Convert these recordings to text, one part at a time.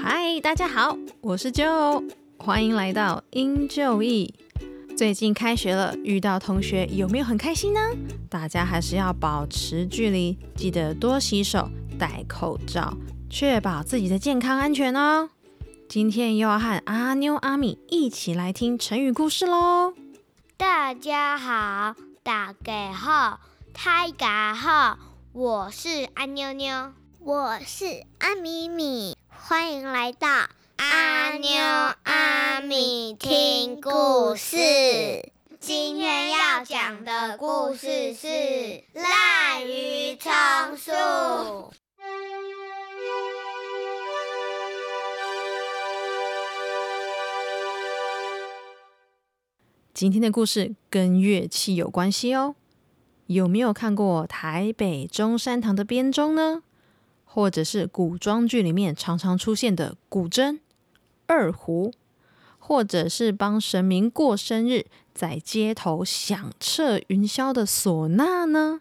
嗨，大家好，我是 Joe，欢迎来到英就义。最近开学了，遇到同学有没有很开心呢？大家还是要保持距离，记得多洗手、戴口罩，确保自己的健康安全哦。今天又要和阿妞、阿米一起来听成语故事喽。大家好，大家好，大家好，我是阿妞妞，我是阿米米，欢迎来到阿妞阿米听故事。今天要讲的故事是《滥竽充数》。今天的故事跟乐器有关系哦。有没有看过台北中山堂的编钟呢？或者是古装剧里面常常出现的古筝、二胡，或者是帮神明过生日在街头响彻云霄的唢呐呢？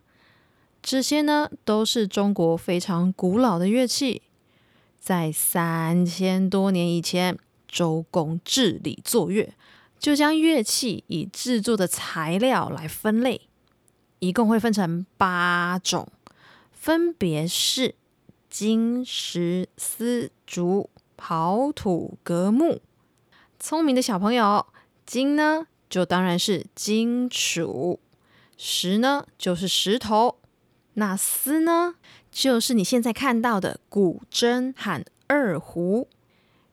这些呢都是中国非常古老的乐器，在三千多年以前，周公治理作乐。就将乐器以制作的材料来分类，一共会分成八种，分别是金、石、丝、竹、刨土、革木。聪明的小朋友，金呢就当然是金属，石呢就是石头，那丝呢就是你现在看到的古筝和二胡。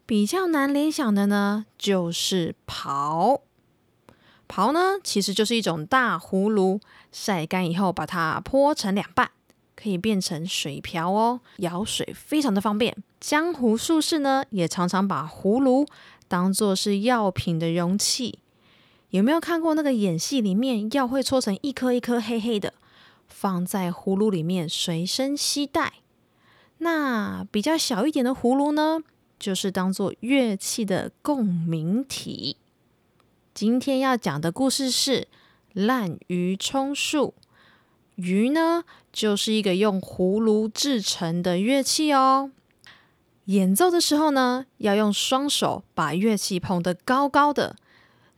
比较难联想的呢，就是刨。刨呢，其实就是一种大葫芦，晒干以后把它剖成两半，可以变成水瓢哦，舀水非常的方便。江湖术士呢，也常常把葫芦当做是药品的容器。有没有看过那个演戏里面，药会搓成一颗一颗黑黑的，放在葫芦里面随身携带？那比较小一点的葫芦呢？就是当做乐器的共鸣体。今天要讲的故事是滥竽充数。鱼呢，就是一个用葫芦制成的乐器哦。演奏的时候呢，要用双手把乐器捧得高高的，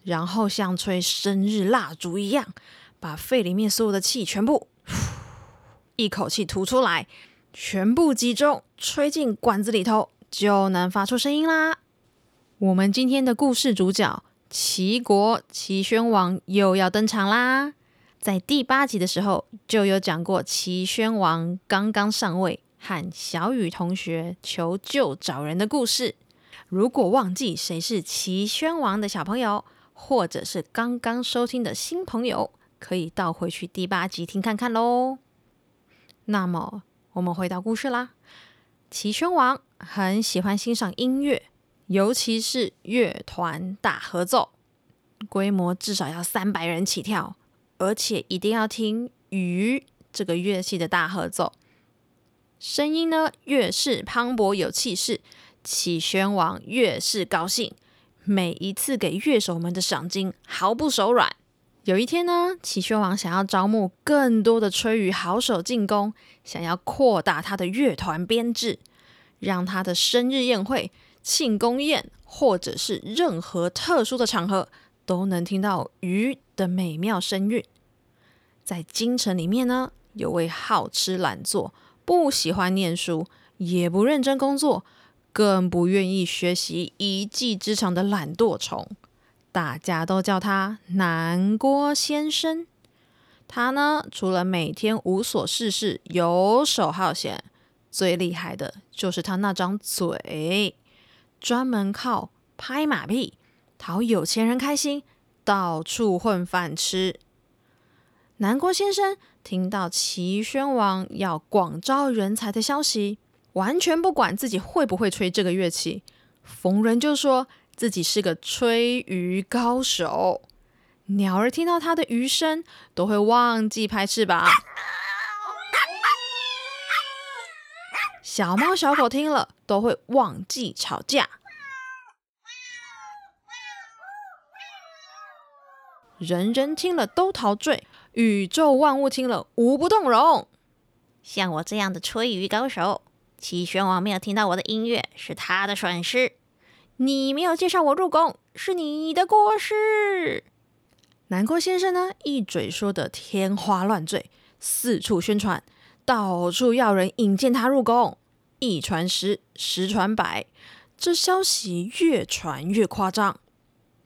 然后像吹生日蜡烛一样，把肺里面所有的气全部一口气吐出来，全部集中吹进管子里头。就能发出声音啦。我们今天的故事主角齐国齐宣王又要登场啦。在第八集的时候就有讲过，齐宣王刚刚上位，和小雨同学求救找人的故事。如果忘记谁是齐宣王的小朋友，或者是刚刚收听的新朋友，可以倒回去第八集听看看喽。那么我们回到故事啦。齐宣王很喜欢欣赏音乐，尤其是乐团大合奏，规模至少要三百人起跳，而且一定要听竽这个乐器的大合奏，声音呢越是磅礴有气势，齐宣王越是高兴，每一次给乐手们的赏金毫不手软。有一天呢，齐宣王想要招募更多的吹竽好手进宫，想要扩大他的乐团编制，让他的生日宴会、庆功宴，或者是任何特殊的场合，都能听到鱼的美妙声韵。在京城里面呢，有位好吃懒做、不喜欢念书、也不认真工作、更不愿意学习一技之长的懒惰虫。大家都叫他南郭先生。他呢，除了每天无所事事、游手好闲，最厉害的就是他那张嘴，专门靠拍马屁讨有钱人开心，到处混饭吃。南郭先生听到齐宣王要广招人才的消息，完全不管自己会不会吹这个乐器，逢人就说。自己是个吹竽高手，鸟儿听到他的鱼声都会忘记拍翅膀，小猫小狗听了都会忘记吵架，人人听了都陶醉，宇宙万物听了无不动容。像我这样的吹竽高手，齐宣王没有听到我的音乐是他的损失，你没有介绍我入宫是你的过失。南郭先生呢，一嘴说的天花乱坠，四处宣传，到处要人引荐他入宫。一传十，十传百，这消息越传越夸张，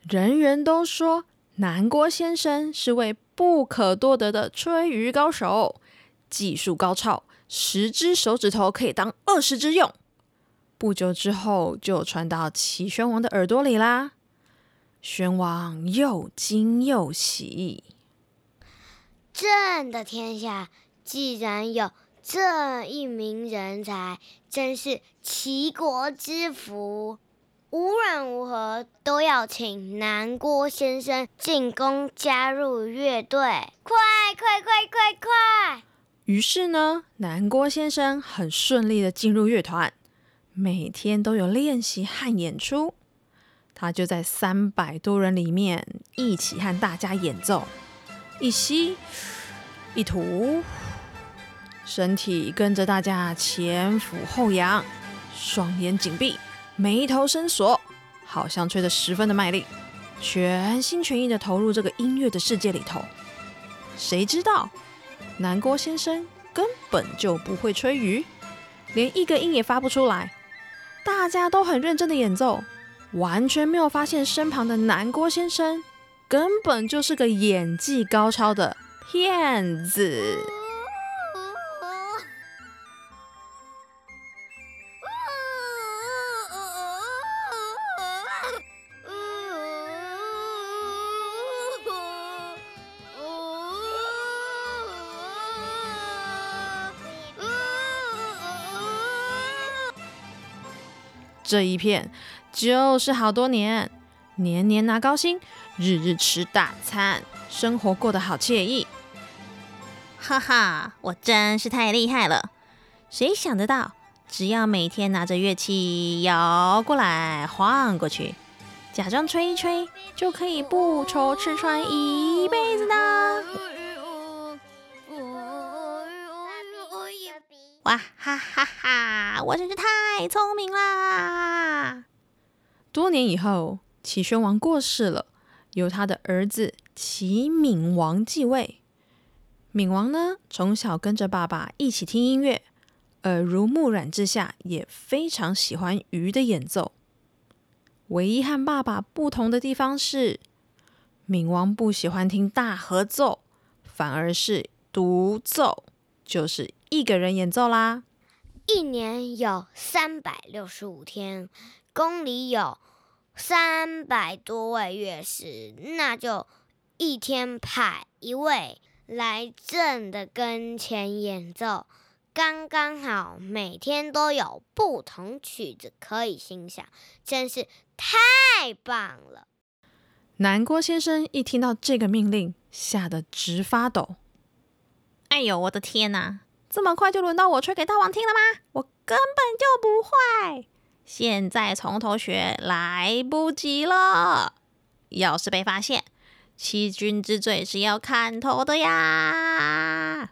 人人都说南郭先生是位不可多得的吹竽高手，技术高超，十只手指头可以当二十只用。不久之后，就传到齐宣王的耳朵里啦。宣王又惊又喜，朕的天下既然有这一名人才，真是齐国之福。无论如何都要请南郭先生进宫加入乐队，快快快快快！于是呢，南郭先生很顺利的进入乐团，每天都有练习和演出。他就在三百多人里面一起和大家演奏，一吸一吐，身体跟着大家前俯后仰，双眼紧闭，眉头深锁，好像吹得十分的卖力，全心全意的投入这个音乐的世界里头。谁知道南郭先生根本就不会吹竽，连一个音也发不出来，大家都很认真的演奏。完全没有发现身旁的南郭先生根本就是个演技高超的骗子。这一片。就是好多年，年年拿高薪，日日吃大餐，生活过得好惬意。哈哈，我真是太厉害了！谁想得到，只要每天拿着乐器摇过来晃过去，假装吹一吹，就可以不愁吃穿一辈子呢！哇哈哈哈！我真是太聪明啦！多年以后，齐宣王过世了，由他的儿子齐闵王继位。闵王呢，从小跟着爸爸一起听音乐，耳濡目染之下，也非常喜欢鱼的演奏。唯一和爸爸不同的地方是，闵王不喜欢听大合奏，反而是独奏，就是一个人演奏啦。一年有三百六十五天。宫里有三百多位乐师，那就一天派一位来朕的跟前演奏，刚刚好每天都有不同曲子可以欣赏，真是太棒了。南郭先生一听到这个命令，吓得直发抖。哎呦，我的天哪！这么快就轮到我吹给大王听了吗？我根本就不会。现在从头学来不及了。要是被发现，欺君之罪是要砍头的呀！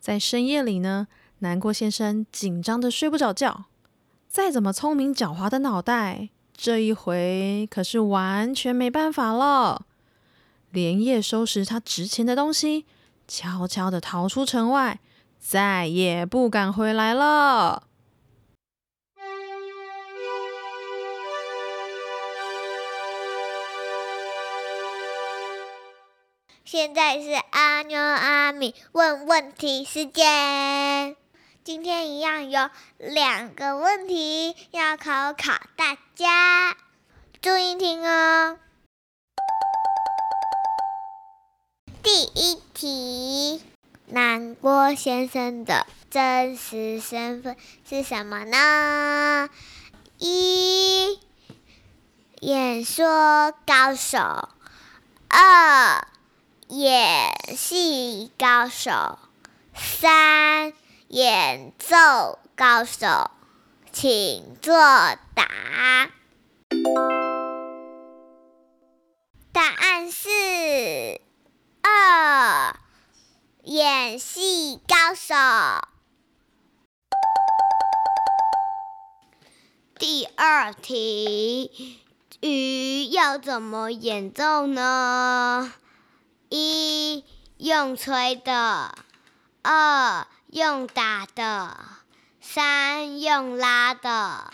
在深夜里呢，南郭先生紧张的睡不着觉。再怎么聪明狡猾的脑袋，这一回可是完全没办法了。连夜收拾他值钱的东西，悄悄的逃出城外，再也不敢回来了。现在是阿妞阿米问问题时间。今天一样有两个问题要考考大家，注意听哦。第一题：南郭先生的真实身份是什么呢？一、演说高手；二。演戏高手，三演奏高手，请作答。答案是二演戏高手。第二题鱼要怎么演奏呢？一用吹的二用打的三用拉的。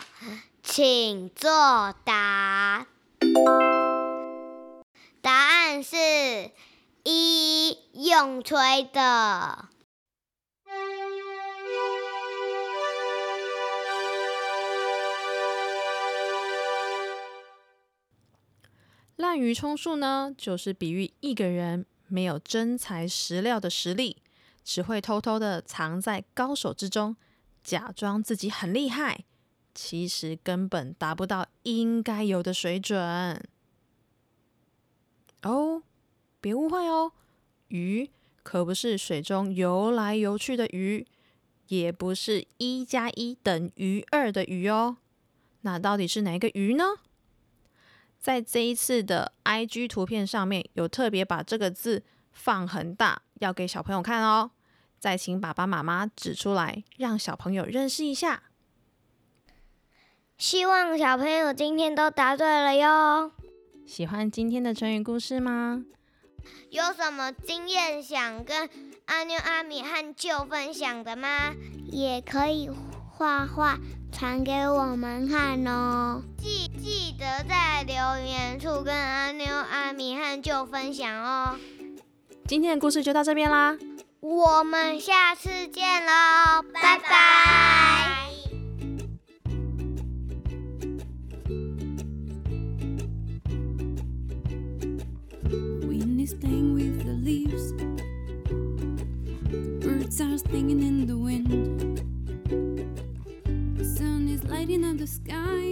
请作答。答案是一用吹的。滥竽充数呢，就是比喻一个人没有真材实料的实力，只会偷偷的藏在高手之中，假装自己很厉害，其实根本达不到应该有的水准。哦，别误会哦，鱼可不是水中游来游去的鱼，也不是一加一等于二的鱼哦。那到底是哪个鱼呢？在这一次的 IG 图片上面有特别把这个字放很大，要给小朋友看哦。再请爸爸妈妈指出来，让小朋友认识一下。希望小朋友今天都答对了哟。喜欢今天的成语故事吗？有什么经验想跟阿妞、阿米和舅分享的吗？也可以画画传给我们看哦。记记得在留言处跟阿妞、阿米和舅分享哦。今天的故事就到这边啦，我们下次见喽，拜拜。Playing with the leaves. Birds are singing in the wind. The sun is lighting up the sky